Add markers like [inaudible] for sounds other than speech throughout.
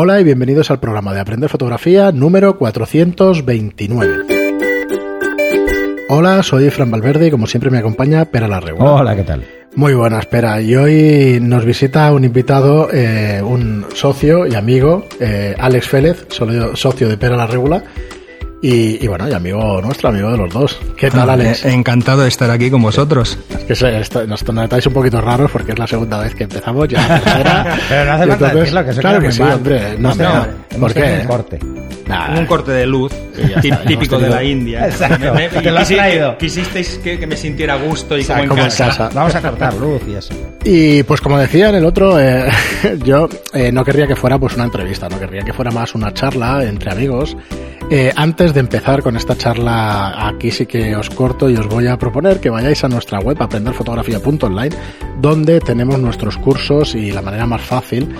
Hola y bienvenidos al programa de Aprender Fotografía número 429. Hola, soy Fran Valverde y como siempre me acompaña Pera la Regula. Hola, ¿qué tal? Muy buena, espera. Y hoy nos visita un invitado, eh, un socio y amigo, eh, Alex Félez, socio de Pera la Regula. Y, y, bueno, y amigo nuestro, amigo de los dos. ¿Qué tal, Ah, Alex? eh, Encantado de estar aquí con vosotros. Es que se- esto- nos notáis un poquito raros porque es la segunda vez que empezamos, ya la tercera. [laughs] Pero no hace falta entonces- decirlo, que se Claro que sí, mal. hombre. No, No, no, ¿Por qué? un corte. Nah, Un corte de luz, [laughs] está, típico de la India. [laughs] Exacto, Me- me- te lo has traído. Quisisteis que, que me sintiera a gusto y O sea, como en como en casa. casa. Vamos a cortar luz y eso. Y pues como decía en el otro, eh, yo eh, no querría que fuera pues una entrevista, no querría que fuera más una charla entre amigos. Eh, antes de empezar con esta charla, aquí sí que os corto y os voy a proponer que vayáis a nuestra web aprenderfotografía.online, donde tenemos nuestros cursos y la manera más fácil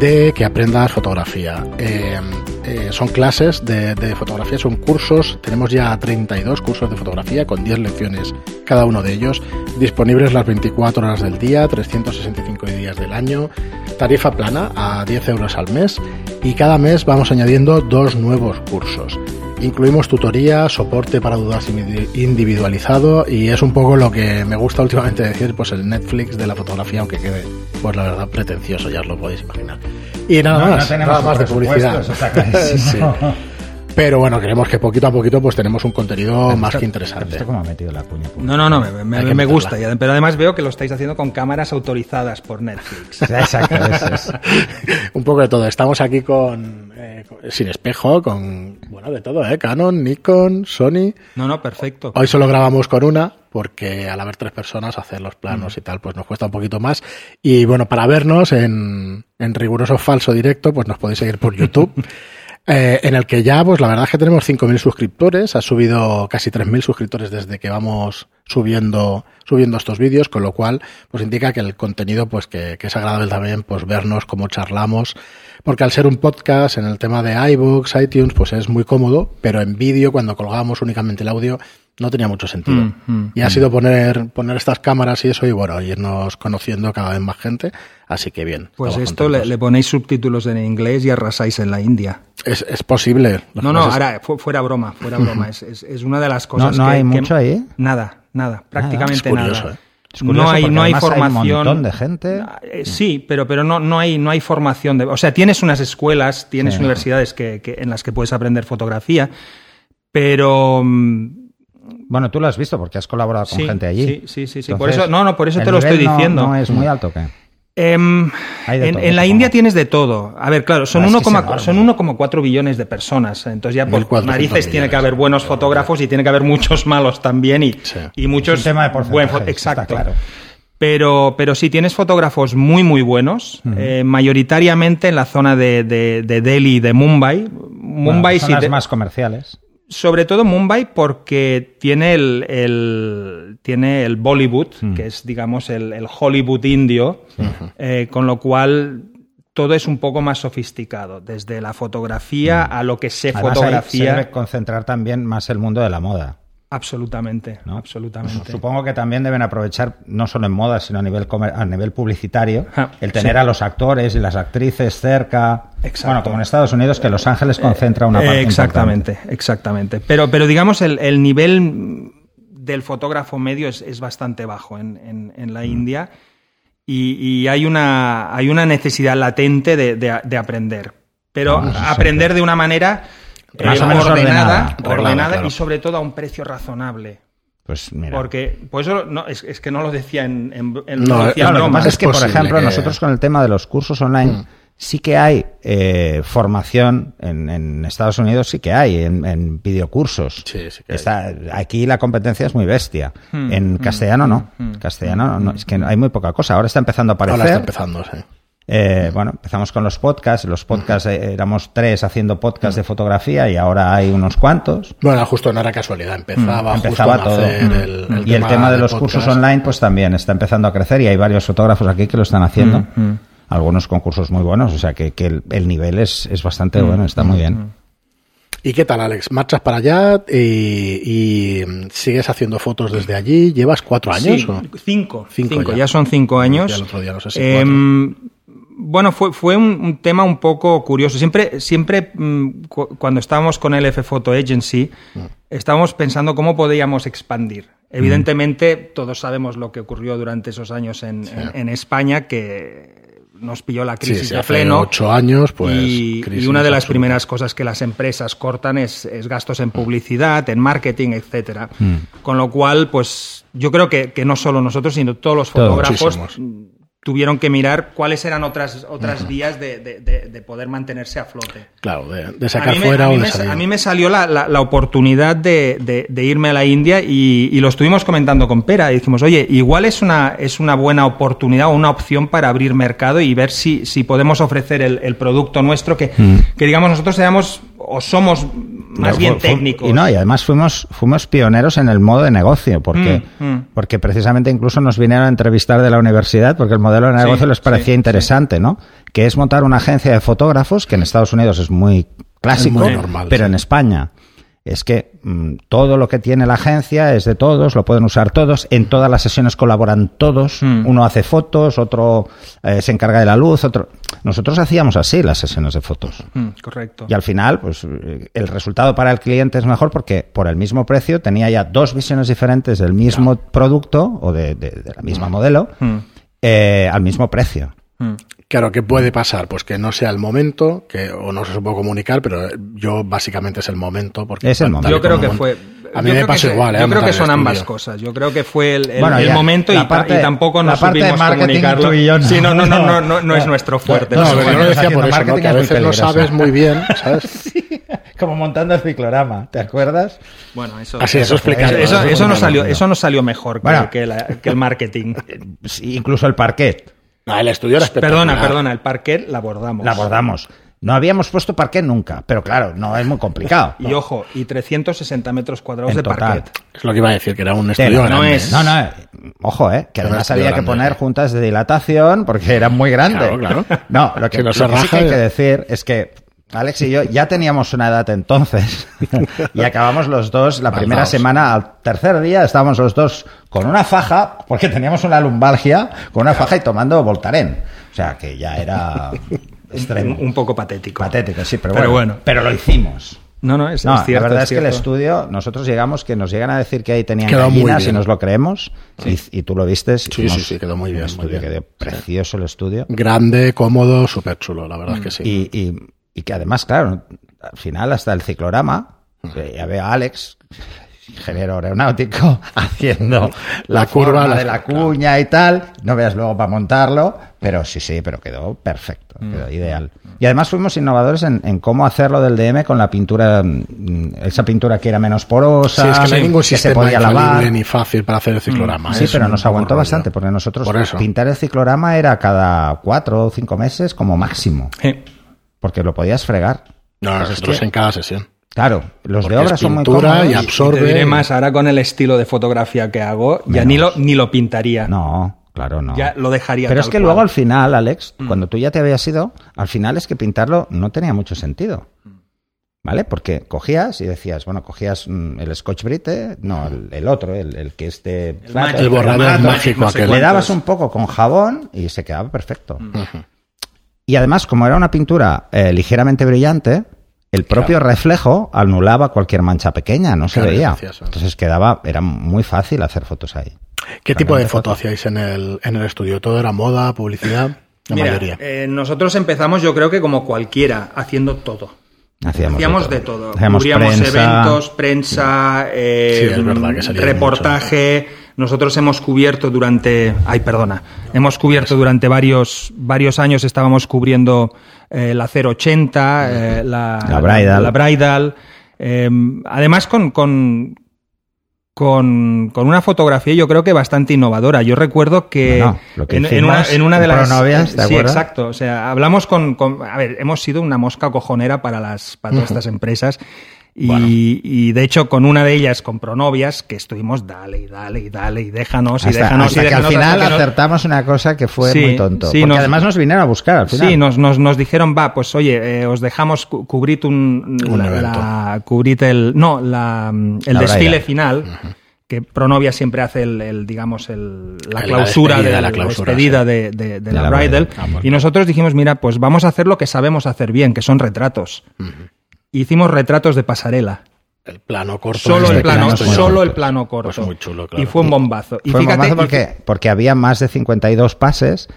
de que aprendas fotografía. Eh, eh, son clases de, de fotografía, son cursos, tenemos ya 32 cursos de fotografía con 10 lecciones cada uno de ellos, disponibles las 24 horas del día, 365 días del año, tarifa plana a 10 euros al mes y cada mes vamos añadiendo dos nuevos cursos. Incluimos tutoría, soporte para dudas indi- individualizado y es un poco lo que me gusta últimamente decir, pues el Netflix de la fotografía, aunque quede, pues la verdad, pretencioso, ya os lo podéis imaginar. Y nada No, más, nada más de publicidad. está. [laughs] Sí. Pero bueno, creemos que poquito a poquito pues tenemos un contenido más que interesante. ¿Esto cómo ha metido la cuña? No, no, no, me, me- gusta. y- Pero además veo que lo estáis haciendo con cámaras autorizadas por Netflix. [laughs] Exacto, eso es. [laughs] un poco de todo. Estamos aquí con, eh, con- sin espejo, con bueno de todo, ¿eh? Canon, Nikon, Sony. No, no, perfecto. Hoy solo grabamos con una porque al haber tres personas hacer los planos y tal pues nos cuesta un poquito más. Y bueno, para vernos en, en riguroso falso directo pues nos podéis seguir por YouTube. [laughs] eh, en el que ya, pues la verdad es que tenemos 5.000 suscriptores, ha subido casi 3.000 suscriptores desde que vamos subiendo, subiendo estos vídeos, con lo cual, pues indica que el contenido, pues que, que es agradable también, pues vernos cómo charlamos, porque al ser un podcast en el tema de iBooks, iTunes, pues es muy cómodo, pero en vídeo, cuando colgábamos únicamente el audio, no tenía mucho sentido. Mm, mm, y ha sido poner, poner estas cámaras y eso, y bueno, irnos conociendo cada vez más gente, así que bien. Pues esto le, ponéis subtítulos en inglés y arrasáis en la India. Es, es posible. No, no, ahora, fu- fuera broma, fuera broma. [laughs] Es, es- es una de las No, cosas no que- hay que- mucho ahí. Nada, nada, prácticamente Es curioso, nada. ¿eh? Curioso no hay, no hay formación. un montón de gente. Eh, Sí, pero, pero no, no, hay, no hay formación. De, o sea, tienes unas escuelas, tienes Sí. universidades que, que- en las que puedes aprender fotografía, pero. mm, Bueno, tú lo has visto porque has colaborado con sí, gente allí. Sí, sí, sí. sí. Entonces, por eso, no, no, por eso te lo estoy no- diciendo. No, es muy alto, ¿qué? Em, en, la. India tienes de todo. A ver, claro, son Ah, es que es 1,4 enorme. son 1,4 billones de personas. Entonces ya por 1.400 narices tiene que haber buenos fotógrafos y tiene que haber muchos malos también y, Sí. y muchos Es un tema de buen fo- porcentajes, está Exacto. claro. Pero, pero sí, tienes fotógrafos muy, muy buenos, eh, mayoritariamente en la zona de, de, de Delhi y de Mumbai. Mumbai Bueno, son sí las te- más comerciales. Sobre todo Mumbai porque tiene el, el- tiene el Bollywood, que es, digamos, el, el Hollywood indio, eh, con lo cual todo es un poco más sofisticado, desde la fotografía a lo que sé Además, ahí se fotografía. debe concentrar también más el mundo de la moda. Absolutamente, ¿no? absolutamente. Supongo que también deben aprovechar, no solo en moda, sino a nivel, comer- a nivel publicitario, Ah, el tener sí. a los actores y las actrices cerca. Exacto. Bueno, como en Estados Unidos, que Los Ángeles concentra una parte Eh, exactamente, exactamente. Pero, pero digamos, el, el nivel del fotógrafo medio es, es bastante bajo en, en- en Mm. la India y, y hay, una, hay una necesidad latente de, de- de aprender. Pero Ah, sí. aprender de una manera Más o menos ordenada, ordenada. ordenada claro. y sobre todo a un precio razonable. Pues mira. Porque, pues eso no, es, es que no lo decía en, en, en- No, lo decía en claro, Claro, lo que pasa es es que, por ejemplo, que- nosotros con el tema de los cursos online, sí que hay eh, formación en, en Estados Unidos, sí que hay en, en videocursos. Sí, sí que hay. Está, aquí la competencia es muy bestia. Hmm, en castellano no. Castellano no, no, es que hay muy poca cosa. Ahora está empezando a aparecer. Ahora está empezando, sí. Eh, bueno, empezamos con los podcasts. Los podcasts eh, éramos tres haciendo podcasts de fotografía y ahora hay unos cuantos. Bueno, justo no era casualidad, empezaba, Mm, Empezaba justo a todo. Mm. el, el y el tema de los podcast. cursos online, pues también está empezando a crecer y hay varios fotógrafos aquí que lo están haciendo. Mm, Algunos con cursos muy buenos, o sea que, que el, el nivel es, es bastante Mm, bueno, está muy bien. ¿Y qué tal, Alex? ¿Marchas para allá y, y, mm, sigues haciendo fotos desde allí? ¿Llevas cuatro años? Sí, o? cinco, Cinco cinco, ya. ya. son cinco años. Ya el otro día no sé si Em, bueno, fue, fue un, un tema un poco curioso. Siempre, siempre mm, cu- cuando estábamos con el F Photo Agency, estábamos pensando cómo podíamos expandir. Evidentemente, todos sabemos lo que ocurrió durante esos años en, en- en España, que nos pilló la crisis sí, de pleno. ocho años, pues. y, una de las absoluta. primeras cosas que las empresas cortan es, es gastos en publicidad, en marketing, etcétera. Con lo cual, pues yo creo que, que no solo nosotros, sino todos los fotógrafos. Mm, tuvieron que mirar cuáles eran otras, otras vías de, de- de- de poder mantenerse a flote. Claro, de, sacar me, fuera a o de me- salir. a mí me salió la, la- la oportunidad de, irme a la India y, y lo estuvimos comentando con Pera y dijimos, oye, igual es una, es una buena oportunidad o una opción para abrir mercado y ver si, si podemos ofrecer el, el producto nuestro que, que digamos nosotros seamos o somos más No, bien fu- fu- técnicos. Y no, y además fuimos, fuimos pioneros en el modo de negocio, porque, Mm, mm. porque precisamente incluso nos vinieron a entrevistar de la universidad, porque el modelo de Sí, negocio les parecía sí, interesante, ¿no? Que es montar una agencia de fotógrafos, que en Estados Unidos es muy clásico, muy normal, pero sí. en España es que mm, todo lo que tiene la agencia es de todos, lo pueden usar todos, en todas las sesiones colaboran todos, Mm. uno hace fotos, otro eh, se encarga de la luz, otro... Nosotros hacíamos así las sesiones de fotos. Mm, correcto. Y al final, pues eh, el resultado para el cliente es mejor porque por el mismo precio tenía ya dos visiones diferentes del mismo producto o de, de- de la misma modelo Mm, eh, al mismo precio. Claro, ¿qué puede pasar? Pues que no sea el momento, que o no se puede comunicar, pero yo básicamente es el momento. Porque Es el momento. Yo creo que fue. A yo mí me se- igual, ¿eh? Yo creo que el son ambas cosas. Yo creo que fue el, el- Bueno, el ya, momento y, parte- y tampoco la nos supimos marketing comunicarlo. tú y yo no. Sí, no, no, no, no, no, no es nuestro fuerte. No, pero yo lo decía por eso, ¿no? marketing que a veces no sabes muy bien, [laughs] ¿sabes? Como montando el ciclorama, ¿te acuerdas? Bueno, eso, Así, eso explica- eso, eso, nos salió, eso nos salió mejor que, Bueno. que la- que el marketing. Incluso el parquet, No, el estudio era espectacular. Perdona, perdona, el parquet la abordamos. la abordamos. No habíamos puesto parquet nunca, pero claro, no es muy complicado. [laughs] Y ojo, y 360 metros cuadrados En de total. parquet. Es lo que iba a decir, que era un estudio no grande. es- No, no, eh, ojo, eh, que además había que poner juntas de dilatación porque era muy grande. Claro, claro. No, lo que, Si no lo que sí que raja, hay que decir es que Alex y yo ya teníamos una edad entonces [laughs] y acabamos los dos la primera semana, al tercer día estábamos los dos con una faja, porque teníamos una lumbalgia, con una faja y tomando Voltaren. O sea, que ya era [laughs] extremo. Un, un poco patético. Patético, sí, pero, Pero bueno, bueno. Pero lo hicimos. No, no, es, No, es cierto. la verdad es, que el estudio, nosotros llegamos, que nos llegan a decir que ahí tenían Quedó gallinas y nos lo creemos, y, y tú lo viste. Sí, sí, sí, quedó muy bien, El muy estudio bien. quedó precioso el estudio. Grande, cómodo, súper chulo, la verdad es que sí. Y, y- y que además, claro, al final hasta el ciclorama, ya veo a Alex, ingeniero aeronáutico, [laughs] haciendo la, La curva, la- de la cuña y tal. No veas luego para montarlo, pero sí, sí, pero quedó perfecto, Mm. quedó ideal. Y además fuimos innovadores en, en cómo hacerlo del DM con la pintura, mm, esa pintura que era menos porosa, Sí, es que no hay ningún que se sistema podía lavar. ni fácil para hacer el ciclorama. Sí, es pero nos aguantó rollo. bastante, porque nosotros Por pintar el ciclorama era cada cuatro o cinco meses como máximo, Sí. Porque lo podías fregar. No, nosotros en cada sesión. Claro, los Porque de obra es son muy pintura cómodos. y Y absorbe. te diré más, ahora con el estilo de fotografía que hago, ya ni lo, ni lo pintaría. No, claro, no. Ya lo dejaría Pero tal es que cual. luego al final, Alex, Mm. cuando tú ya te habías ido, al final es que pintarlo no tenía mucho sentido. ¿Vale? Porque cogías y decías, bueno, cogías mm, el Scotch Brite, no, el, el otro, el, el que este... El borrador mágico no sé aquel. Le dabas un poco con jabón y se quedaba perfecto. Mm. Y además, como era una pintura eh, ligeramente brillante, el propio reflejo anulaba cualquier mancha pequeña, no se Claro, veía. Entonces quedaba, era muy fácil hacer fotos ahí. ¿Qué tipo de foto hacíais en el, en el estudio? ¿Todo era moda, publicidad? La Mira, mayoría. eh, nosotros empezamos, yo creo que como cualquiera, haciendo todo. Hacíamos, Hacíamos de todo. Hacíamos Cubríamos prensa. eventos, prensa, eh, Sí, es verdad que salía reportaje. Nosotros hemos cubierto durante. Ay, perdona. Hemos cubierto durante varios, varios años, estábamos cubriendo eh, la 080, eh, la, La Bridal. la Bridal. Eh, además, con, con, con, con una fotografía yo creo que bastante innovadora. Yo recuerdo que, en, una, en una de las... Pronovias, ¿te sí, exacto. O sea, hablamos con, con- A ver, hemos sido una mosca cojonera para, las, para todas estas [laughs] empresas. Y, Bueno. y, de hecho, con una de ellas, con Pronovias, que estuvimos dale y dale y dale y déjanos y Hasta, déjanos hasta y que al déjanos final nos- acertamos una cosa que fue Sí, muy tonto. sí, porque nos- además nos vinieron a buscar al final. Sí, nos, nos, nos dijeron, va, pues oye, eh, os dejamos cu- cubrir un, Un la, la- cubrid el, no, la, el La desfile final, que Pronovia siempre hace el, el, digamos el, la La clausura de la la, clausura, despedida de, de- de la, bridal. Ah, y nosotros dijimos mira pues vamos a hacer lo que sabemos hacer bien que son retratos hicimos retratos de pasarela El plano corto. solo este el plano planos muy solo el plano corto Pues muy chulo, claro. y fue un bombazo y Fue un fíjate bombazo y porque, porque había más de 52 pases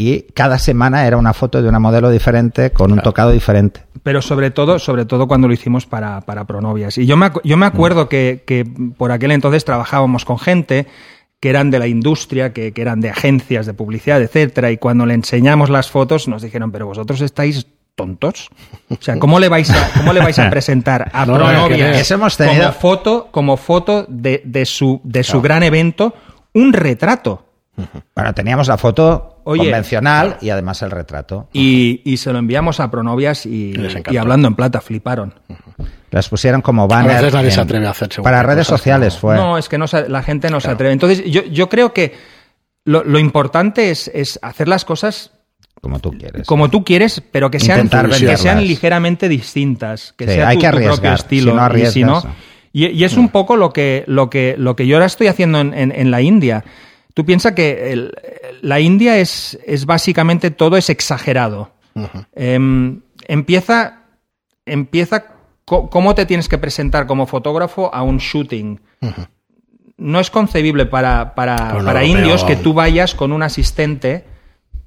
y cada semana era una foto de una modelo diferente con un tocado diferente. pero sobre todo, sobre todo cuando lo hicimos para, para Pronovias. Y yo me, acu- yo me acuerdo que, que por aquel entonces trabajábamos con gente que eran de la industria, que, que eran de agencias de publicidad, etcétera, y cuando le enseñamos las fotos nos dijeron, pero vosotros estáis tontos. O sea, ¿cómo le vais a, cómo le vais a presentar a [laughs] No, no, Pronovias como foto, como foto de, de su, de su Claro. gran evento un retrato? Bueno, teníamos la foto Oye, convencional y además el retrato. Y, y se lo enviamos a Pronovias y, y hablando en plata, fliparon. Las pusieron como banner. veces nadie se en- atreve a hacer Para redes sociales ¿no? fue. No, es que no se- la gente no se atreve. Entonces, yo, yo creo que lo, lo importante es, es hacer las cosas Como tú quieres. como tú quieres, pero que sean, que sean ligeramente distintas, que Sí, sea hay tu, que tu propio arriesgar. estilo. Si no y, si no- arriesgas, y, y es un poco lo que, lo que, lo que yo ahora estoy haciendo en, en- en la India. Tú piensas que el- la India es, es básicamente todo es exagerado. Em, empieza, empieza cómo te tienes que presentar como fotógrafo a un shooting. No es concebible para, para, para indios que tú vayas con un asistente,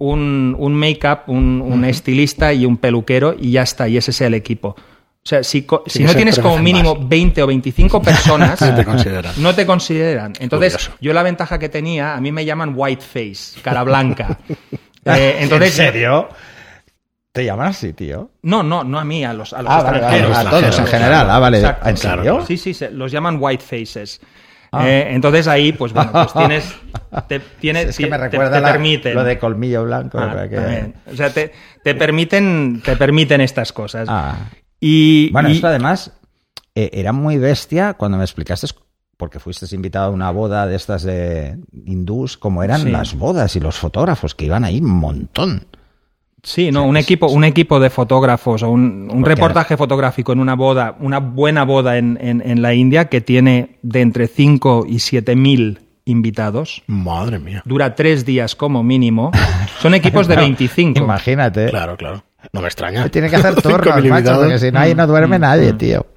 un, un make-up, un, un estilista y un peluquero y ya está, y ese sea el equipo. O sea, si, si no tienes como mínimo más. 20 o 25 [laughs] personas, te consideran. no te consideran. Entonces, Curioso. yo la ventaja que tenía, a mí me llaman white face, cara blanca. [laughs] Eh, entonces, ¿En serio? ¿Te llaman así, tío? No, no, no a mí, a los, a los Ah, vale, a todos en general. Ah, vale. Exacto. ¿En serio? Sí, sí, los llaman white faces. Ah. Eh, entonces ahí, pues bueno, pues [laughs] tienes, te, tiene- es que me recuerda te permiten. lo de colmillo blanco. Ah. O sea, te, te permiten, te permiten estas cosas. Ah. Y, Bueno, y- esto además eh, era muy bestia cuando me explicaste, porque fuiste invitado a una boda de estas de hindús, como eran Sí. las bodas y los fotógrafos que iban ahí un montón. Sí, no, un equipo, un equipo de fotógrafos o un, un reportaje fotográfico en una boda, una buena boda en, en- en la India que tiene de entre 5 y 7 mil invitados. Madre mía. Dura tres días como mínimo. Son equipos de [laughs] 25. Imagínate. Claro, claro. No me extraña. Tiene que hacer [laughs] turnos, macho, porque si no ahí no duerme nadie, tío.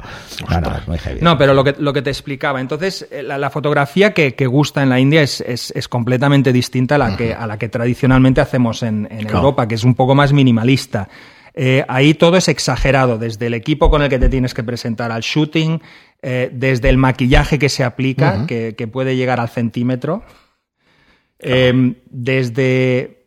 Bueno, es muy heavy. No, pero lo que, lo que te explicaba. Entonces, eh, la, la fotografía que, que gusta en la India es, es- es completamente distinta a la que, a la que tradicionalmente hacemos en, en Claro. Europa, que es un poco más minimalista. Eh, ahí todo es exagerado, desde el equipo con el que te tienes que presentar al shooting, eh, desde el maquillaje que se aplica, que, que puede llegar al centímetro, eh, desde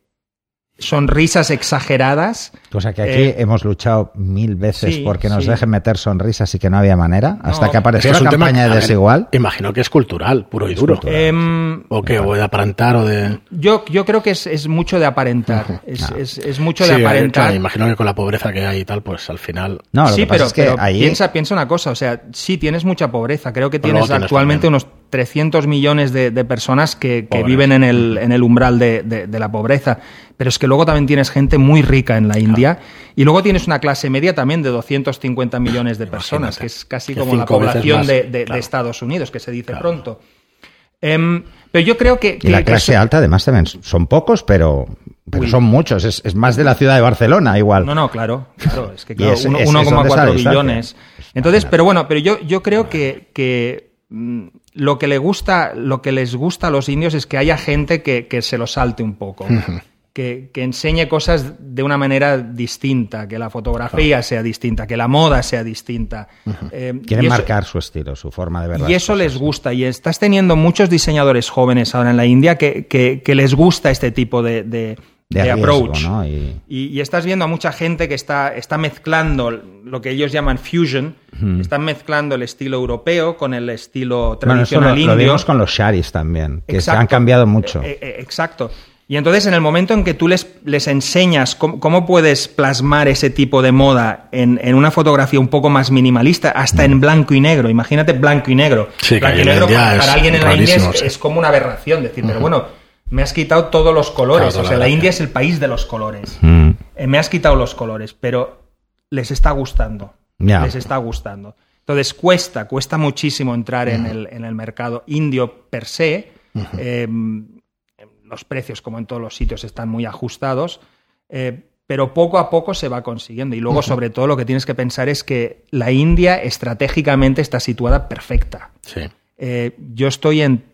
sonrisas exageradas. Cosa que aquí Eh, hemos luchado mil veces sí, porque nos sí. dejen meter sonrisas y que no había manera, hasta No, que apareció la tema campaña de ver, desigual. Imagino que es cultural, puro y Es duro. cultural. Em, O que, o de aparentar o de. yo, yo creo que es, es mucho de aparentar. Es, es- es mucho Sí, de aparentar. claro, imagino que con la pobreza que hay y tal, pues al final. No, lo sí, que pasa pero, es que pero ahí piensa, piensa una cosa, o sea, sí tienes mucha pobreza. Creo que tienes actualmente también. unos 300 millones de, de personas que, viven en el, en el umbral de, de- de la pobreza. Pero es que luego también tienes gente muy rica en la India y luego tienes una clase media también de 250 millones de personas, Imagínate. que es casi Que como la población más, de, de- de claro. Estados Unidos, que se dice pronto. Em, pero yo creo que... Y la clase eso- alta, además, también son pocos, pero, pero Uy. son muchos. Es, es más de la ciudad de Barcelona, igual. No, no, claro, claro, es que [laughs] Y claro, es- uno- es- es 1,4 donde está la distancia. billones. Entonces, pero bueno, pero yo, yo creo que, que mm, lo que le gusta, lo que les gusta a los indios es que haya gente que, que se lo salte un poco. Que, que enseñe cosas de una manera distinta, que la fotografía sea distinta, que la moda sea distinta. Eh, Quieren marcar su estilo, su forma de ver las y eso cosas. les gusta. Y estás teniendo muchos diseñadores jóvenes ahora en la India que, que- que les gusta este tipo de, de, De de riesgo, approach. ¿no? Y- Y, y estás viendo a mucha gente que está, está mezclando lo que ellos llaman fusion, están mezclando el estilo europeo con el estilo Bueno, eso tradicional lo, lo indio. vimos con los sharis también, que se Exacto. han cambiado mucho. Eh, eh, exacto. Y entonces en el momento en que tú les, les enseñas cómo, cómo puedes plasmar ese tipo de moda en, en una fotografía un poco más minimalista, hasta en blanco y negro, imagínate blanco y negro. Sí, que blanco y negro para, alguien en la India rarísimo, es, sí. es como una aberración decir, pero bueno, me has quitado todos los colores. Claro, o sea, la India es el país de los colores. Mm. Eh, me has quitado los colores, pero les está gustando. Les está gustando. Entonces cuesta, cuesta muchísimo entrar en, el, en el mercado indio per se. Eh, los precios, como en todos los sitios, están muy ajustados. Eh, pero poco a poco se va consiguiendo. Y luego, sobre todo, lo que tienes que pensar es que la India estratégicamente está situada perfecta. Sí. Eh, yo estoy en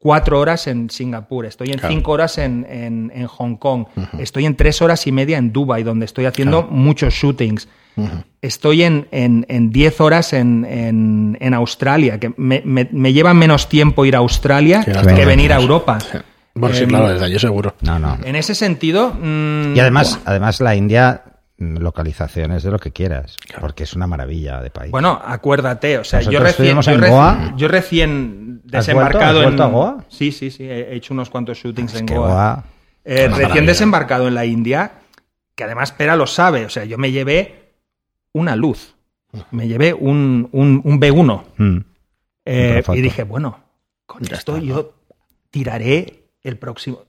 cuatro horas en Singapur, estoy en Claro. cinco horas en, en- en Hong Kong, estoy en tres horas y media en Dubai, donde estoy haciendo muchos shootings. Estoy en, en, en 10 horas en, en, en Australia, que me, me- me lleva menos tiempo ir a Australia Que venir a. Europa. Bueno, sí, Em, claro, desde allí seguro. No, no. En ese sentido... mm, Y además, además la India, localizaciones de lo que quieras, porque es una maravilla de país. Bueno, acuérdate, o sea, yo recién, yo, en reci- Goa. yo recién ¿Has desembarcado vuelto? ¿Has vuelto en a Goa? Sí, sí, sí, he hecho unos cuantos shootings en que Goa. Goa- Eh, recién maravilla. desembarcado en la India, que además Pera lo sabe, o sea, yo me llevé una luz, me llevé un, un, un B1 Mm. eh, y dije, bueno, con Ya esto está, ¿no? yo tiraré el próximo.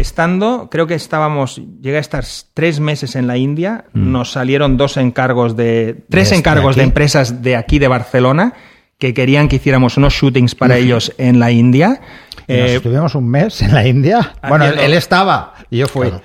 Estando, creo que estábamos, llegué a estar tres meses en la India, Mm. nos salieron dos encargos de, tres ¿Desde encargos de empresas de aquí de Barcelona que querían que hiciéramos unos shootings para ellos en la India. Eh, estuvimos un mes en la India. Bueno, él estaba y yo fui. Claro.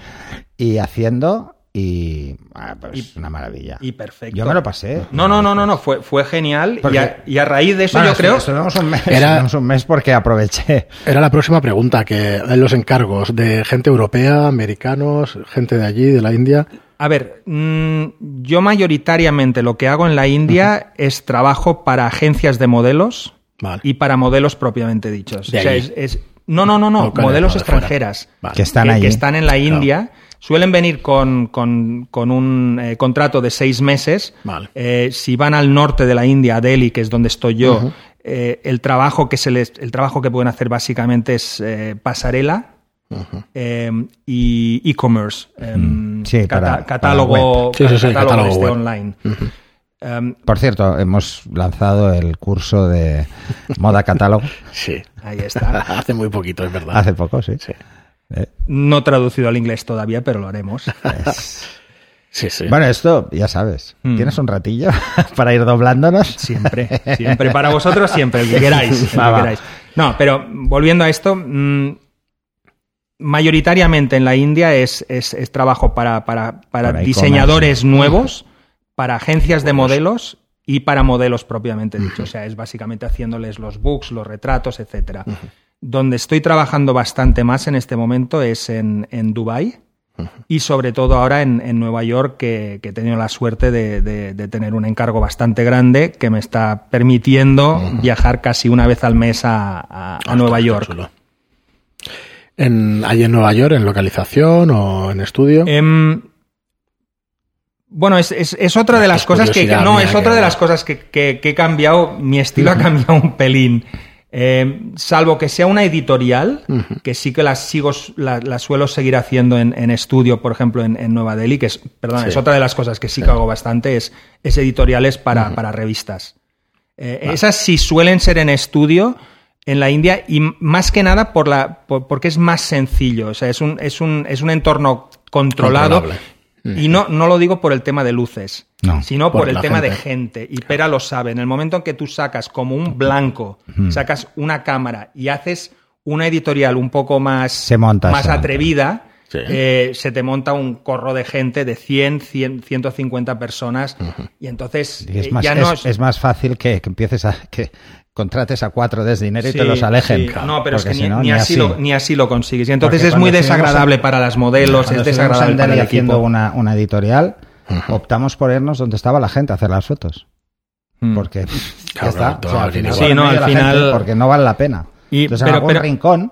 Y haciendo y ah, pues una maravilla. y perfecto. Yo me lo pasé. No, no, no, no, no, fue, fue genial. Y a, y a raíz de eso Bueno, yo creo... Estuvimos un mes, Era- un mes porque aproveché. Era la próxima pregunta, que en los encargos de gente europea, americanos, gente de allí, de la India. A ver, mm, yo mayoritariamente lo que hago en la India es trabajo para agencias de modelos Vale. y para modelos propiamente dichos. De O sea, es, es- no, no, no, no, Locales, modelos no, extranjeras. Vale. Que están que, allí. que están en la India. Suelen venir con, con- con un eh, contrato de seis meses. Vale. Eh, si van al norte de la India, a Delhi, que es donde estoy yo, eh, el trabajo que se les, el trabajo que pueden hacer básicamente es pasarela. eh, y e-commerce, eh, Mm, sí, para- catálogo. Sí, sí, catálogo catálogo este online. Em, Por cierto, hemos lanzado el curso de moda catálogo [laughs] Sí. ahí está. [laughs] Hace muy poquito, es verdad. hace poco, sí. Eh, No traducido al inglés todavía, pero lo haremos. [laughs] Sí, sí. Bueno, esto ya sabes. Mm. ¿Tienes un ratillo [laughs] para ir doblándonos? Siempre, [laughs] siempre. Para vosotros, siempre, el que queráis. el que Va, va. queráis. No, pero volviendo a esto, mm, mayoritariamente en la India es, es- es trabajo para, para- para Para diseñadores nuevos, para agencias de modelos y para modelos propiamente dicho. O sea, es básicamente haciéndoles los books, los retratos, etcétera. Donde estoy trabajando bastante más en este momento es en, en Dubái y sobre todo ahora en, en Nueva York, que, que he tenido la suerte de, de- de tener un encargo bastante grande que me está permitiendo viajar casi una vez al mes a, a- a Ostras, Nueva York. chulo. En, ¿Allí en Nueva York, en localización o en estudio? Em, bueno, es, es- es otra de Ah, las cosas que, no, es otra de las cosas que, que- que he cambiado. Mi estilo ha cambiado un pelín. Em, salvo que sea una editorial, que sí que las sigo, la, la suelo seguir haciendo en, en estudio, por ejemplo, en, en Nueva Delhi, que es, perdón, Sí. es otra de las cosas que sí, que hago bastante, es, es editoriales para, para revistas. Eh, Esas sí suelen ser en estudio en la India y más que nada por la, por- porque es más sencillo. O sea, es un, es un, es un entorno controlado. Y no, no lo digo por el tema de luces, No, sino por, por el tema de gente. Y Pera lo sabe. En el momento en que tú sacas como un blanco, sacas una cámara y haces una editorial un poco más, Se monta, más se atrevida, Sí. eh, se te monta un corro de gente de 100, 100 150 personas. Y entonces Y es, eh, más, ya es, no es más fácil que, que empieces a que contrates a cuatro des dinero y te los alejen. sí. No, pero es que ni, si no, ni así Lo, ni así lo consigues. Y entonces Porque es muy desagradable en- para las modelos, es desagradable para el haciendo equipo. una, una editorial, optamos por irnos donde estaba la gente a hacer las fotos. Mm. Porque Claro, está. claro, O sea, al final- Sí, no, no al la final- gente porque no vale la pena. Y- Entonces, pero- en algún pero- rincón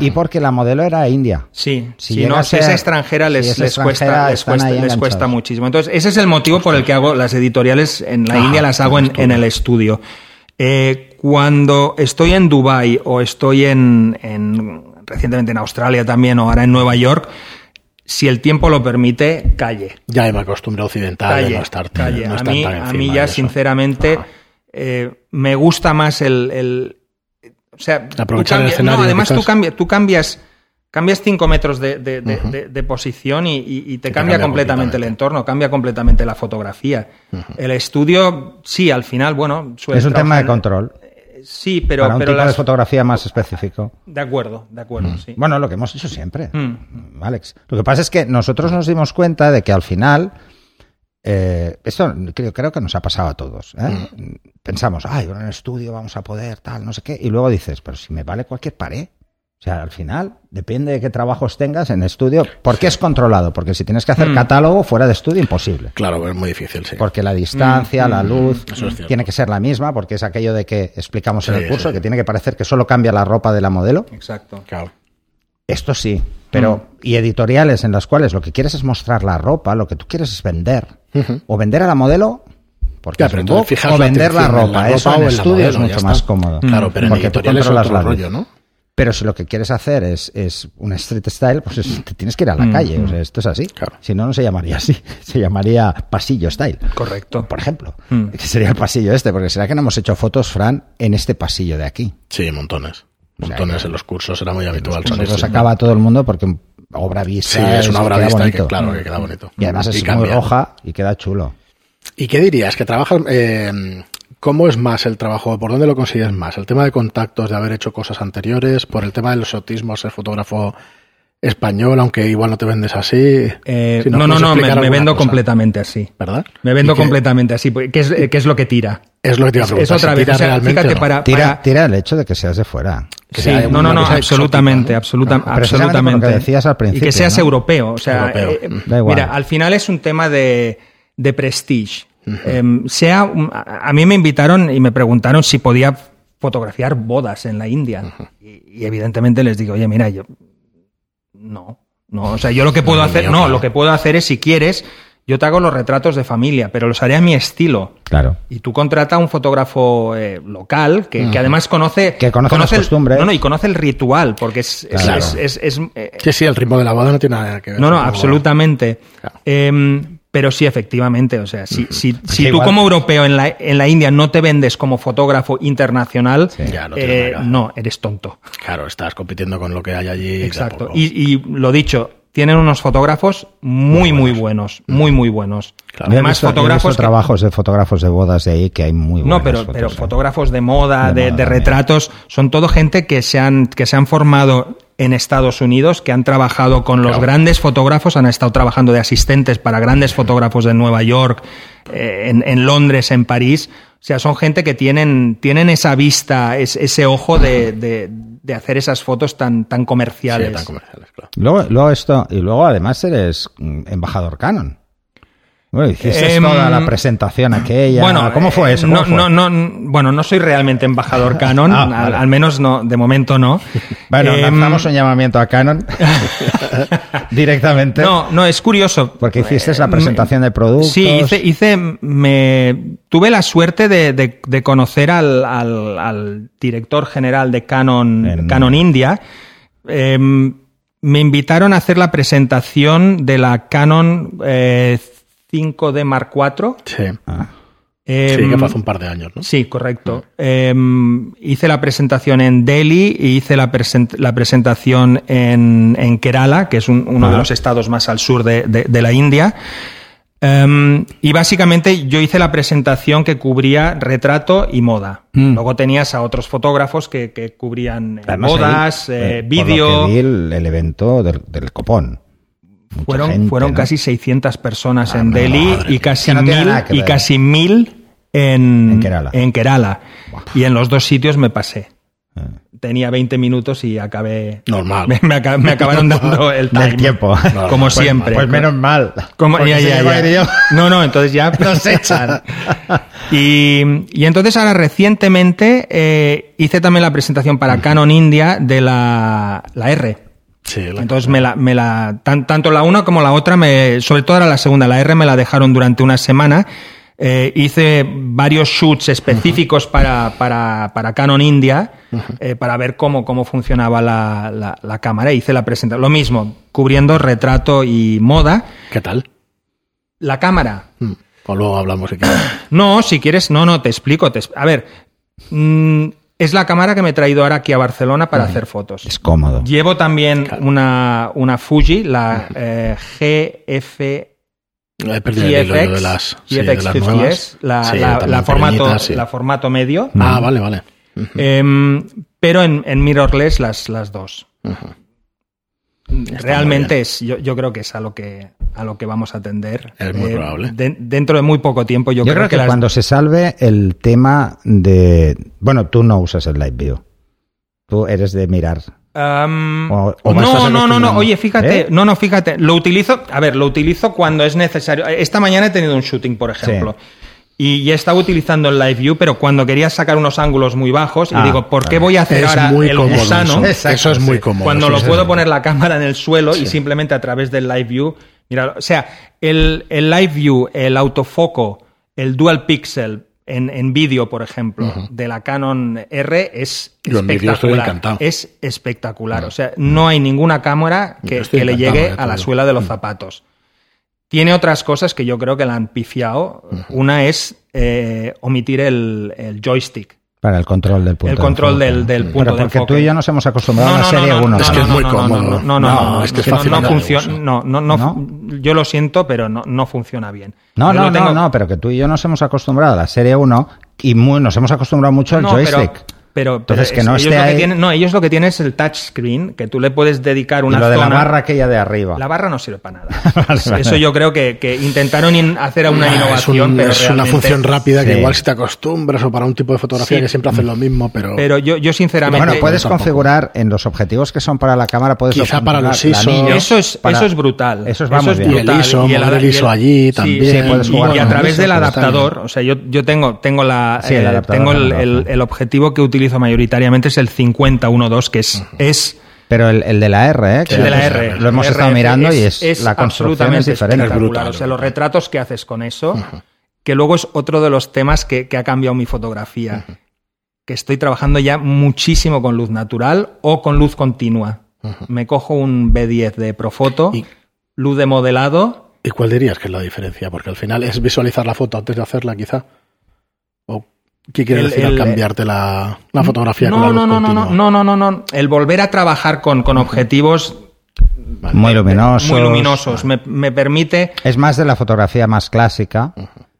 y porque la modelo era india. Sí, Si no, si es extranjera les, si es les extranjera, cuesta, les, cuesta, les cuesta muchísimo. Entonces, ese es el motivo por el que hago las editoriales en la Ah, India, las hago en, en el estudio. Eh, cuando estoy en Dubai o estoy en, en- recientemente en Australia también o ahora en Nueva York, si el tiempo lo permite, calle. Ya me acostumbré occidental de Calle, no estar, calle. no a, mí, a mí ya, sinceramente, eh, me gusta más el... el- o sea, tú Aprovechar el cambias- escenario, No, además tú cambias, tú cambias, cambias 5 metros de, de- de- posición y, te, te cambia, cambia completamente el entorno, cambia completamente la fotografía. El estudio, sí, al final, bueno, suele Es un tema de control. Sí, pero, para un pero tipo de fotografía más específico. De acuerdo, de acuerdo, sí. Bueno, lo que hemos hecho siempre, Mm. Alex. Lo que pasa es que nosotros nos dimos cuenta de que al final, eh, esto creo, creo que nos ha pasado a todos. ¿eh? Pensamos, ay, en el estudio vamos a poder, tal, no sé qué. Y luego dices, pero si me vale cualquier pared. O sea, al final, depende de qué trabajos tengas en estudio. ¿Por qué es controlado? Porque si tienes que hacer Mm. catálogo fuera de estudio, imposible. Claro, es muy difícil, sí. Porque la distancia, la luz, Eso es cierto. tiene que ser la misma, porque es aquello de que explicamos en el curso, sí. que tiene que parecer que solo cambia la ropa de la modelo. Exacto. Claro. Esto sí, pero y editoriales en las cuales lo que quieres es mostrar la ropa, lo que tú quieres es vender. O vender a la modelo, porque Ya, pero book, o la vender la ropa. la Eso ropa en o en la estudio es modelo, mucho más está. cómodo. Claro, pero en porque tú editorial es controlas otro la luz. rollo, ¿no? Pero si lo que quieres hacer es, es un street style, pues es- te tienes que ir a la Mm, calle. mm. O sea, esto es así. Claro. Si no, no se llamaría así. [laughs] Se llamaría pasillo style. Correcto. Por ejemplo. Mm. Que sería el pasillo este, porque será que no hemos hecho fotos, Fran, en este pasillo de aquí. Sí, montones. O sea, Montones en los cursos, era muy habitual. Pues salir lo siempre. sacaba todo el mundo porque obra vista. Sí, es una obra vista y que, bonito. claro, que queda bonito. Y además es muy roja y queda chulo. ¿Y qué dirías? ¿Que trabajas... eh, ¿Cómo es más el trabajo? ¿Por dónde lo consigues más? ¿El tema de contactos, de haber hecho cosas anteriores? ¿Por el tema del exotismo, ser fotógrafo español, aunque igual no te vendes así? Eh, Si no, no, no, me, vendo cosa, completamente así. ¿Verdad? Me vendo ¿Y qué- completamente así. ¿Qué es, qué es lo que tira? Es lo que te iba a Es, preguntar. es otra si vez. tira O sea, realmente fíjate, no. para, Tira, para- tira el hecho de que seas de fuera. Que Sí, sea no, no, no, absolutamente, absoluta- lo que absolutamente. decías al principio, Y que seas ¿no? europeo. O sea, Europeo. eh, Da igual. mira, al final es un tema de, de prestige. Em, sea a a mí me invitaron y me preguntaron si podía fotografiar bodas en la India. y, y evidentemente les digo, oye, mira, yo no, no, o sea, yo lo que puedo No, hacer, mío, no, claro. lo que puedo hacer es si quieres, yo te hago los retratos de familia, pero los haré a mi estilo. Claro. Y tú contrata a un fotógrafo eh, local que, que además conoce... Que conoce las el- costumbres. No, no, y conoce el ritual, porque es... Claro. es- es- es, eh, Sí, sí, el ritmo de la boda no tiene nada que ver. no, no, absolutamente. Claro. Em, pero sí, efectivamente. O sea, si, si, si tú igual- como europeo en la, en la India no te vendes como fotógrafo internacional, Ya, no tiene eh, no, eres tonto. Claro, estás compitiendo con lo que hay allí. Exacto. Y, y lo dicho, tienen unos fotógrafos muy, muy buenos. Muy, muy buenos. Claro. Además, visto- fotógrafos que- trabajos de fotógrafos de bodas de ahí que hay muy buenos No, pero, pero fotógrafos de moda, De de, moda de retratos, son todo gente que se han, que se han formado en Estados Unidos, que han trabajado con los Claro. grandes fotógrafos, han estado trabajando de asistentes para grandes fotógrafos de Nueva York, eh, en, en Londres, en París. O sea, son gente que tienen, tienen esa vista, es- ese ojo de, de- de hacer esas fotos tan, tan comerciales. Sí, tan comerciales, claro. Luego, luego esto, y luego además eres mm, embajador Canon. Bueno, hiciste Em, toda la presentación aquella. Bueno, ¿cómo fue eh, eso? No, no, no, bueno, no soy realmente embajador [laughs] Canon, Ah, al, vale. al menos no, de momento no. [laughs] Bueno, Em, lanzamos un llamamiento a Canon [laughs] directamente. No, no, es curioso. Porque hiciste Eh, la presentación de productos. Sí, hice, hice me tuve la suerte de, de- de conocer al, al- al director general de Canon, En- Canon India. Em, me invitaron a hacer la presentación de la Canon eh, 5D Mark IV. Sí. Ah, Sí, Em, que fue hace un par de años, ¿no? Sí, correcto. Em, hice la presentación en Delhi y hice la, present- la presentación en, en Kerala, que es un- uno de Ajá. los estados más al sur de, de- de la India. Em, y básicamente yo hice la presentación que cubría retrato y moda. Mm. Luego tenías a otros fotógrafos que, que cubrían eh, además bodas, ahí, eh, eh, vídeo. el, el evento del, del copón. Fueron, gente, fueron ¿no? casi 600 personas en madre Delhi y casi no mil, y casi mil en, En Kerala. en Kerala. Y en los dos sitios me pasé. Eh. Tenía 20 minutos y acabé. Normal. Me, [laughs] me aca- me acabaron [laughs] dando el time. Tiempo. Como Pues- siempre. Pues menos mal. Como- ya, ya, No, no, entonces ya [laughs] nos echan. Y, y entonces ahora recientemente eh, hice también la presentación para Canon India de la, la R. Sí, la- Entonces me la, me la tan- tanto la una como la otra, me, sobre todo era la segunda, la R me la dejaron durante una semana. Eh, hice varios shoots específicos para, para, para Canon India eh, para ver cómo, cómo funcionaba la, la- la cámara. Hice la presentación. Lo mismo, cubriendo retrato y moda. ¿Qué tal? La cámara. Hmm. O luego hablamos si quieres. [clears throat] No, si quieres, no, no, te explico. te a ver, mm, es la cámara que me he traído ahora aquí a Barcelona para hacer fotos. Es cómodo. Llevo también una, una Fuji, la eh, GF He perdido el hilo yo GFX, de las, sí, GFX de las 50S, nuevas. la, Sí, la- también la formato, pequeñitas, sí. la formato medio, Ah, vale, vale. Em, pero en, en mirrorless las, las dos. Realmente es, yo, yo creo que es a lo que, a lo que vamos a atender. Es muy Eh, probable. de- dentro de muy poco tiempo yo, Yo, creo que, las- cuando se salve el tema de... Bueno, tú no usas el Live View. Tú eres de mirar. O- o no, no, no, no. Oye, fíjate, ¿Eh? no, no, fíjate. Lo utilizo, a ver, lo utilizo cuando es necesario. Esta mañana he tenido un shooting, por ejemplo. Y he estado utilizando el Live View, pero cuando quería sacar unos ángulos muy bajos, y Ah, digo, ¿por qué voy a hacer ahora muy el gusano? eso. Es muy cómodo. cuando lo puedo poner la cámara en el suelo y simplemente a través del Live View. Mira, o sea, el, el Live View, el autofoco, el Dual Pixel en, en vídeo, por ejemplo, de la Canon R es Yo en vídeo estoy espectacular. encantado. Es espectacular. O sea, no hay ninguna cámara que, le llegue ya a la suela de los zapatos. Tiene otras cosas que yo creo que la han pifiado. Una es eh, omitir el, el joystick. Para el control del punto El de control enfoque. del- del punto Pero de porque enfoque. tú y yo nos hemos acostumbrado a la serie 1. Es que es muy no, cómodo. No, no, no, no, No, es que es no, fácil no de funciona. No, no, no, ¿No? Yo lo siento, pero no, no funciona bien. No, Yo no, tengo- no, no, pero que tú y yo nos hemos acostumbrado a la serie 1 y muy- nos hemos acostumbrado mucho al No, pero- joystick. Pero, Entonces, pero que es- no ellos esté lo que ahí- tienen- no, ellos lo que tienen es el touchscreen, que tú le puedes dedicar y una lo de la zona- barra aquella de arriba. La barra no sirve para nada. [laughs] Vale, vale. Eso yo creo que, que intentaron in- hacer una Ah, innovación, es, un- pero es una realmente- función rápida que Sí. igual si te acostumbras o para un tipo de fotografía Sí. que siempre hacen lo mismo, pero, Pero yo, yo sinceramente... Bueno, puedes tampoco. configurar en los objetivos que son para la cámara, puedes Quizá para los ISO. anillo Eso es, para- eso es brutal. Eso va muy bien. Y el brutal. ISO, mover ad- el ISO allí también. Sí, puedes y- jugar y a través eso, del adaptador, o sea, yo, yo tengo, tengo la el eh, tengo el, el- el objetivo que utilizo mayoritariamente es el 5012, que es, es Pero el, el de la R, ¿eh? que el de la R. Lo hemos estado mirando y es, la construcción es absolutamente diferente. Es brutal, o sea, los retratos que haces con eso, que luego es otro de los temas que, que ha cambiado mi fotografía. Que estoy trabajando ya muchísimo con luz natural o con luz continua. Me cojo un B10 de Profoto, Y- luz de modelado. ¿Y cuál dirías que es la diferencia? Porque al final es visualizar la foto antes de hacerla, quizá. ¿O qué quiere El- decir al cambiarte la, la fotografía con No, la luz no, no, no, no, no, no, no, no. El volver a trabajar con, con objetivos Vale. Muy luminosos. muy luminosos me, me permite Es más de la fotografía más clásica,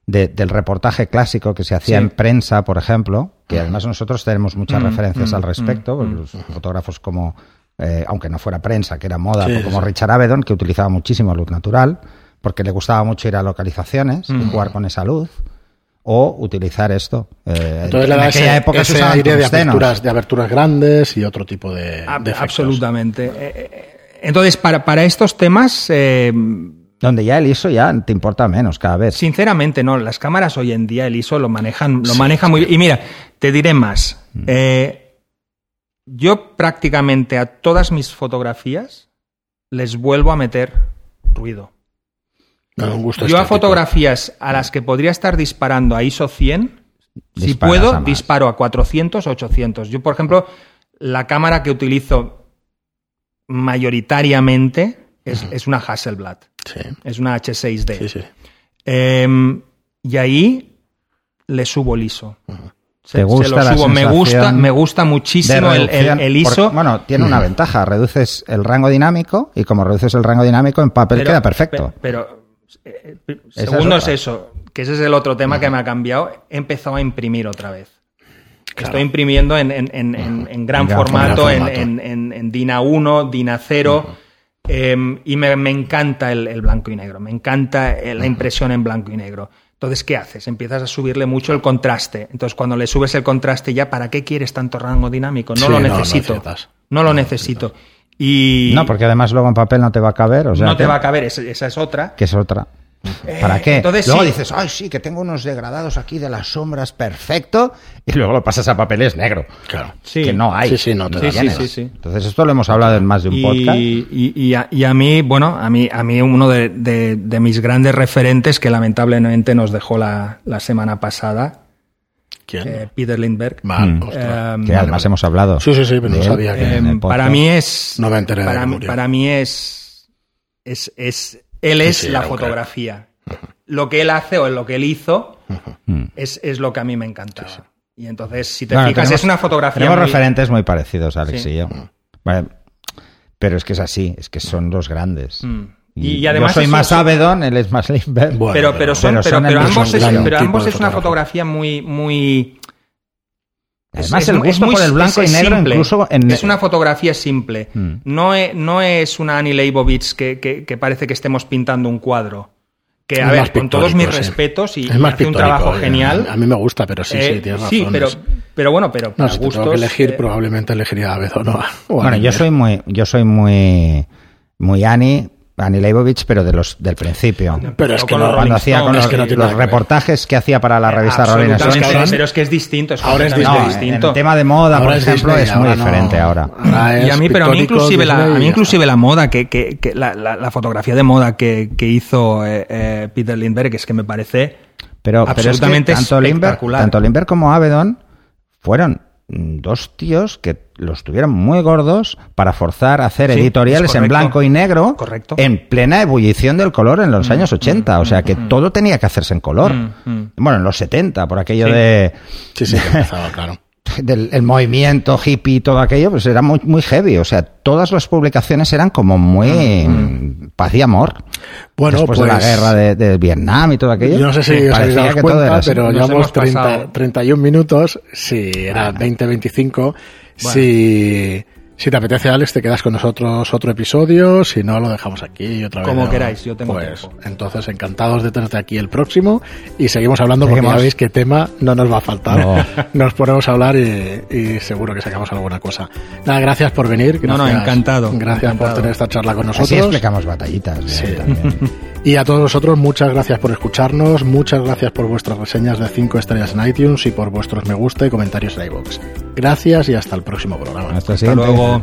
de- del reportaje clásico que se hacía Sí. en prensa, por ejemplo, que además nosotros tenemos muchas Mm, referencias mm, al respecto, mm, mm. los fotógrafos como, eh, aunque no fuera prensa, que era moda, Sí, como sí. Richard Avedon, que utilizaba muchísimo luz natural, porque le gustaba mucho ir a localizaciones y jugar con esa luz, o utilizar esto. Eh, Entonces en aquella ese, época se ese usaban aire de aperturas, de aberturas grandes y otro tipo de, Ab- de absolutamente. Eh, eh, Entonces, para, para estos temas, eh, Donde ya el ISO ya te importa menos cada vez. sinceramente, no. Las cámaras hoy en día, el ISO lo manejan, lo manejan muy bien. Y mira, te diré más. Mm. Eh, yo prácticamente a todas mis fotografías les vuelvo a meter ruido. No, un gusto Yo a fotografías a las que podría estar disparando a ISO 100, si Disparas puedo, disparo a 400 o 800. Yo, por ejemplo, la cámara que utilizo mayoritariamente es, es una Hasselblad, Sí, es una H6D. sí, sí. Em, y ahí le subo el ISO. Se, ¿Te gusta se lo la subo. Me gusta, me gusta muchísimo el, el- reducción? el ISO. Porque, bueno, tiene una ventaja, reduces el rango dinámico y como reduces el rango dinámico en papel Pero- queda perfecto. pe- Pero, eh, eh, es segundo es, eso, que ese es el otro tema que me ha cambiado. He empezado a imprimir otra vez. Claro. Estoy imprimiendo en, en- en- en- en gran formato, formato. en, en- en- en DIN A1, DIN A0. eh, y me, me encanta el, el blanco y negro. Me encanta eh, la impresión en blanco y negro. Entonces, ¿qué haces? Empiezas a subirle mucho el contraste. Entonces, cuando le subes el contraste ya, ¿para qué quieres tanto rango dinámico? No Sí, lo no, no necesito. No lo necesito. Y No, porque además luego en papel no te va a caber, o sea, no te va a caber, esa, esa es otra. que es otra. ¿Para qué? entonces luego sí. dices, ay, sí, que tengo unos degradados aquí de las sombras, perfecto, y luego lo pasas a papel y es negro. Claro. Sí. Que no hay. Sí, sí, no te sí, sí, sí. Entonces esto lo hemos hablado en más de un y, podcast. y- y a, y a mí, bueno, a mí, a mí uno de, de- de mis grandes referentes que lamentablemente nos dejó la, la semana pasada, ¿Quién? eh, Peter Lindbergh. Mal, Mm. ostras. Eh, que además hemos hablado. Sí, sí, sí, pero no sabía que- eh, para mí es, No me enteré de para, para mí es, es, es él es Sí, sí, la fotografía. Lo que él hace o lo que él hizo Mm. es, es lo que a mí me encantaba. Y entonces, si te bueno, fijas, tenemos, es una fotografía. Tenemos muy... referentes muy parecidos, Alex sí. y yo. Vale. Pero es que es así, es que son los grandes. Mm. Y, y, además yo soy más Avedon, él es más [laughs] Lindbergh. Bueno, pero, pero, son, pero, son pero ambos, es, pero ambos es una fotografía muy, muy Además, es, el gusto muy, por el blanco y negro simple. incluso en... Es una fotografía simple. Mm. No, es, no es una Annie Leibovitz que, que, que, parece que estemos pintando un cuadro. Que, a es ver, con todos mis sí. respetos y, es más hace un trabajo eh, genial. A mí me gusta, pero sí, eh, sí, tienes razón. Sí, pero, pero bueno, pero no, si gustos, tengo que elegir, eh... probablemente elegiría a Bezo, ¿no? bueno, yo soy muy, yo soy muy, muy Annie, Annie Leibovitz, pero de los del principio. Pero es que cuando, no, cuando hacía con es los, que no tiene los nada que ver. reportajes que hacía para la revista Rolling Stone. Pero es que es distinto. Es Ahora es No, distinto. el tema de moda, Ahora por es ejemplo, Disney, es muy no. diferente ahora. Ahora Y a mí, pero a mí inclusive la, a mí inclusive la moda que, que, que la, la, la fotografía de moda que, que hizo eh, eh, Peter Lindbergh es que me parece Pero, pero es que absolutamente tanto Lindbergh, tanto Lindbergh como Avedon fueron dos tíos que los tuvieron muy gordos para forzar a hacer Sí, editoriales es en blanco y negro Correcto. en plena ebullición del color en los Mm, años 80. o sea que todo tenía que hacerse en color. Mm, mm. Bueno, en los 70, por aquello Sí. de Sí, sí, que empezaba, claro. Del el movimiento hippie y todo aquello, pues era muy, muy heavy. O sea, todas las publicaciones eran como muy mm, paz y amor. Bueno, Después pues, de la guerra de, de Vietnam y todo aquello. Yo no sé si os habéis dado que todo cuenta, pero llevamos hemos 30, pasado. 31 minutos. Si era 20-25. Si, si te apetece, Alex, te quedas con nosotros otro episodio. Si no, lo dejamos aquí otra vez. Como ¿no? queráis, yo tengo Pues tiempo. entonces, encantados de tenerte aquí el próximo. Y seguimos hablando porque Seguimos. ya veis que tema no nos va a faltar. No. [laughs] Nos ponemos a hablar y, y seguro que sacamos alguna cosa. Nada, gracias por venir. No, no, gracias- encantado, Gracias encantado. por tener esta charla con Así nosotros. explicamos batallitas. ¿eh? Sí. También. [laughs] Y a todos vosotros, muchas gracias por escucharnos, muchas gracias por vuestras reseñas de 5 estrellas en iTunes y por vuestros me gusta y comentarios en iVoox. Gracias y hasta el próximo programa. Hasta luego.